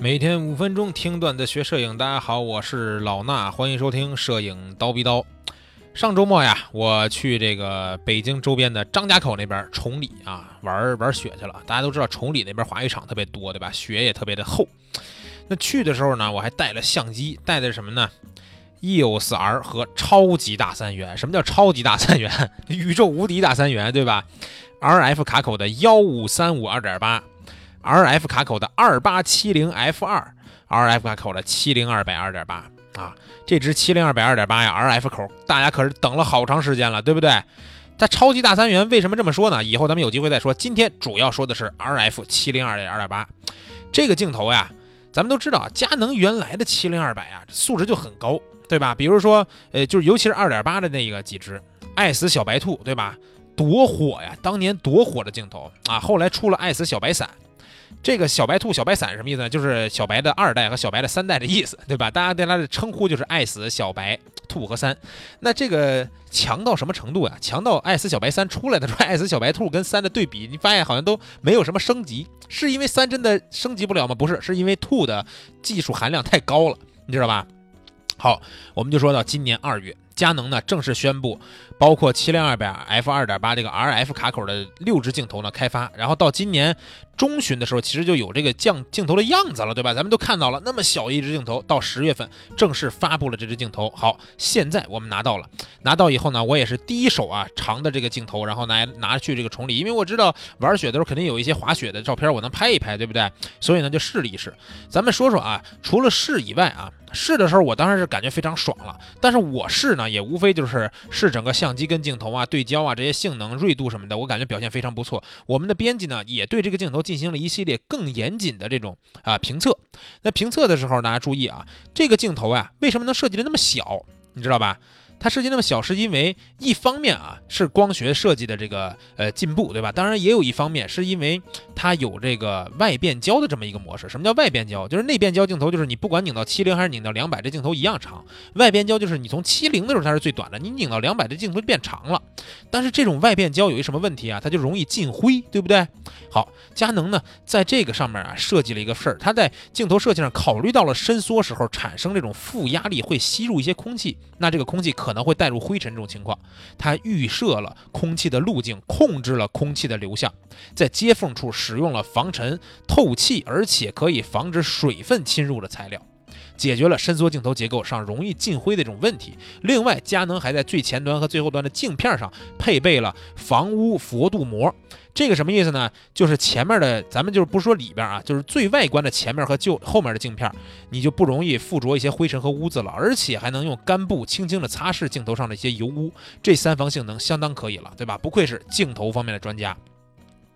每天五分钟听段子学摄影，大家好，我是老衲，欢迎收听摄影刀逼刀。上周末呀，我去这个北京周边的张家口那边崇礼啊玩玩雪去了。大家都知道崇礼那边滑雪场特别多，对吧？雪也特别的厚。那去的时候呢，我还带了相机，带的是什么呢？EOS R 和超级大三元。什么叫超级大三元？宇宙无敌大三元，对吧？RF 卡口的幺五三五二点八。RF 卡口的二八七零 F 二，RF 卡口的七零二百二点八啊，这支七零二百二点八呀，RF 口大家可是等了好长时间了，对不对？它超级大三元为什么这么说呢？以后咱们有机会再说。今天主要说的是 RF 七零二点二点八这个镜头呀，咱们都知道，佳能原来的七零二百啊，素质就很高，对吧？比如说，呃，就是尤其是二点八的那个几支，爱死小白兔，对吧？多火呀，当年多火的镜头啊！后来出了爱死小白伞。这个小白兔、小白伞什么意思呢？就是小白的二代和小白的三代的意思，对吧？大家对它的称呼就是爱死小白兔和三。那这个强到什么程度呀？强到爱死小白三出来的时候，爱死小白兔跟三的对比，你发现好像都没有什么升级，是因为三真的升级不了吗？不是，是因为兔的技术含量太高了，你知道吧？好，我们就说到今年二月。佳能呢正式宣布，包括七零二百 f 二点八这个 RF 卡口的六支镜头呢开发，然后到今年中旬的时候，其实就有这个降镜头的样子了，对吧？咱们都看到了，那么小一支镜头，到十月份正式发布了这支镜头。好，现在我们拿到了，拿到以后呢，我也是第一手啊长的这个镜头，然后拿拿去这个崇礼，因为我知道玩雪的时候肯定有一些滑雪的照片，我能拍一拍，对不对？所以呢就试了一试。咱们说说啊，除了试以外啊。试的时候，我当然是感觉非常爽了。但是我试呢，也无非就是是整个相机跟镜头啊、对焦啊这些性能、锐度什么的，我感觉表现非常不错。我们的编辑呢，也对这个镜头进行了一系列更严谨的这种啊评测。那评测的时候，大家注意啊，这个镜头啊，为什么能设计的那么小？你知道吧？它设计那么小，是因为一方面啊是光学设计的这个呃进步，对吧？当然也有一方面是因为它有这个外变焦的这么一个模式。什么叫外变焦？就是内变焦镜头，就是你不管拧到七零还是拧到两百，这镜头一样长。外变焦就是你从七零的时候它是最短的，你拧到两百，这镜头变长了。但是这种外变焦有一什么问题啊？它就容易进灰，对不对？好，佳能呢在这个上面啊设计了一个事儿，它在镜头设计上考虑到了伸缩时候产生这种负压力会吸入一些空气，那这个空气可。可能会带入灰尘这种情况，它预设了空气的路径，控制了空气的流向，在接缝处使用了防尘、透气，而且可以防止水分侵入的材料，解决了伸缩镜头结构上容易进灰的这种问题。另外，佳能还在最前端和最后端的镜片上配备了防污佛镀膜。这个什么意思呢？就是前面的，咱们就是不说里边啊，就是最外观的前面和就后面的镜片，你就不容易附着一些灰尘和污渍了，而且还能用干布轻轻的擦拭镜头上的一些油污，这三防性能相当可以了，对吧？不愧是镜头方面的专家。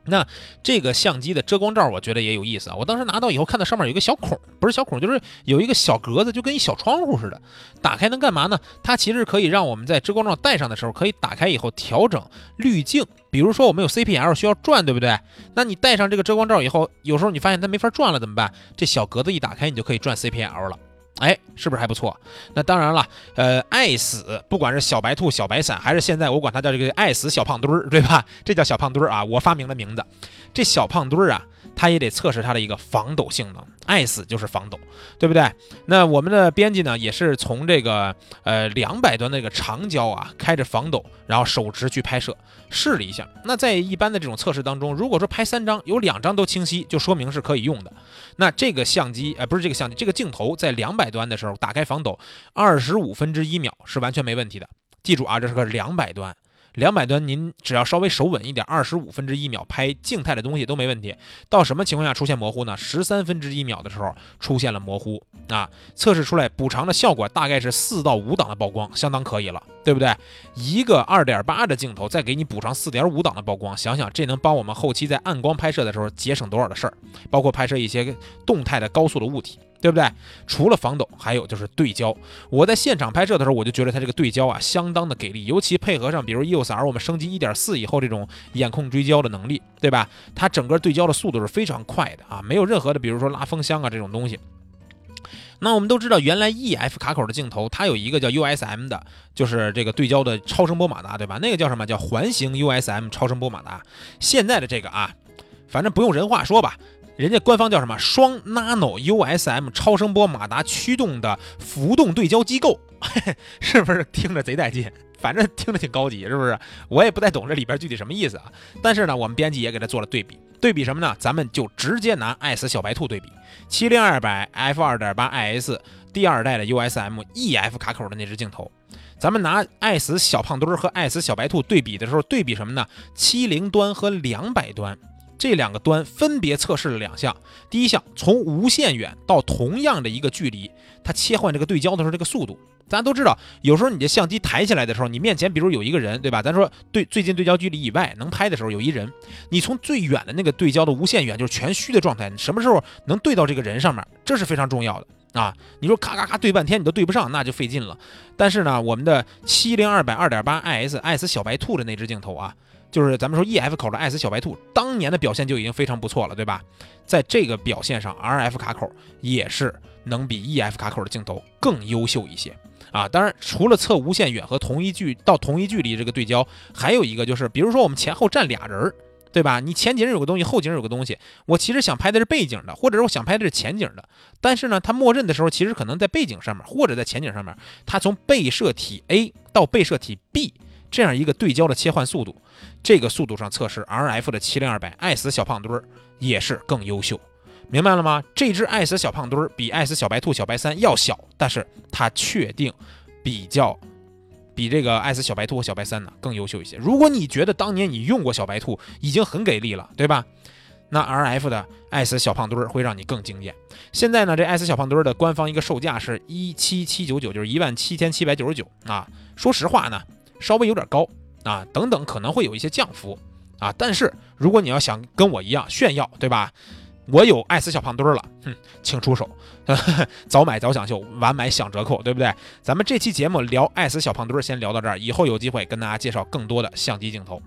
那这个相机的遮光罩，我觉得也有意思啊。我当时拿到以后，看到上面有一个小孔，不是小孔，就是有一个小格子，就跟一小窗户似的。打开能干嘛呢？它其实可以让我们在遮光罩戴上的时候，可以打开以后调整滤镜。比如说我们有 CPL 需要转，对不对？那你戴上这个遮光罩以后，有时候你发现它没法转了，怎么办？这小格子一打开，你就可以转 CPL 了。哎，是不是还不错？那当然了，呃，爱死，不管是小白兔、小白伞，还是现在我管它叫这个爱死小胖墩儿，对吧？这叫小胖墩儿啊，我发明的名字。这小胖墩儿啊。它也得测试它的一个防抖性能，爱死就是防抖，对不对？那我们的编辑呢，也是从这个呃两百端那个长焦啊，开着防抖，然后手持去拍摄，试了一下。那在一般的这种测试当中，如果说拍三张有两张都清晰，就说明是可以用的。那这个相机，呃，不是这个相机，这个镜头在两百端的时候打开防抖，二十五分之一秒是完全没问题的。记住啊，这是个两百端。两百端，您只要稍微手稳一点，二十五分之一秒拍静态的东西都没问题。到什么情况下出现模糊呢？十三分之一秒的时候出现了模糊啊！测试出来补偿的效果大概是四到五档的曝光，相当可以了，对不对？一个二点八的镜头再给你补偿四点五档的曝光，想想这能帮我们后期在暗光拍摄的时候节省多少的事儿，包括拍摄一些动态的高速的物体。对不对？除了防抖，还有就是对焦。我在现场拍摄的时候，我就觉得它这个对焦啊，相当的给力。尤其配合上，比如 EOS R，我们升级一点四以后这种眼控追焦的能力，对吧？它整个对焦的速度是非常快的啊，没有任何的，比如说拉风箱啊这种东西。那我们都知道，原来 EF 卡口的镜头，它有一个叫 USM 的，就是这个对焦的超声波马达，对吧？那个叫什么叫环形 USM 超声波马达？现在的这个啊，反正不用人话说吧。人家官方叫什么？双 Nano USM 超声波马达驱动的浮动对焦机构，是不是听着贼带劲？反正听着挺高级，是不是？我也不太懂这里边具体什么意思啊。但是呢，我们编辑也给他做了对比，对比什么呢？咱们就直接拿爱死小白兔对比，七零二百 f 二点八 IS 第二代的 USM EF 卡口的那只镜头，咱们拿爱死小胖墩儿和爱死小白兔对比的时候，对比什么呢？七零端和两百端。这两个端分别测试了两项，第一项从无限远到同样的一个距离，它切换这个对焦的时候，这个速度，咱都知道，有时候你的相机抬起来的时候，你面前比如有一个人，对吧？咱说对最近对焦距离以外能拍的时候有一人，你从最远的那个对焦的无限远，就是全虚的状态，你什么时候能对到这个人上面，这是非常重要的啊！你说咔咔咔对半天你都对不上，那就费劲了。但是呢，我们的七零二百二点八 IS 爱思小白兔的那只镜头啊。就是咱们说 E F 口的爱思小白兔当年的表现就已经非常不错了，对吧？在这个表现上，R F 卡口也是能比 E F 卡口的镜头更优秀一些啊。当然，除了测无限远和同一距到同一距离这个对焦，还有一个就是，比如说我们前后站俩人儿，对吧？你前景有个东西，后景有个东西，我其实想拍的是背景的，或者是我想拍的是前景的，但是呢，它默认的时候其实可能在背景上面或者在前景上面，它从被摄体 A 到被摄体 B。这样一个对焦的切换速度，这个速度上测试 R F 的七零二百 S 小胖墩儿也是更优秀，明白了吗？这只爱思小胖墩儿比爱思小白兔小白三要小，但是它确定比较比这个爱思小白兔和小白三呢更优秀一些。如果你觉得当年你用过小白兔已经很给力了，对吧？那 R F 的爱思小胖墩儿会让你更惊艳。现在呢，这爱思小胖墩儿的官方一个售价是一七七九九，就是一万七千七百九十九啊。说实话呢。稍微有点高啊，等等可能会有一些降幅啊，但是如果你要想跟我一样炫耀，对吧？我有爱死小胖墩儿了，哼，请出手，早买早享受，晚买享折扣，对不对？咱们这期节目聊爱死小胖墩儿，先聊到这儿，以后有机会跟大家介绍更多的相机镜头。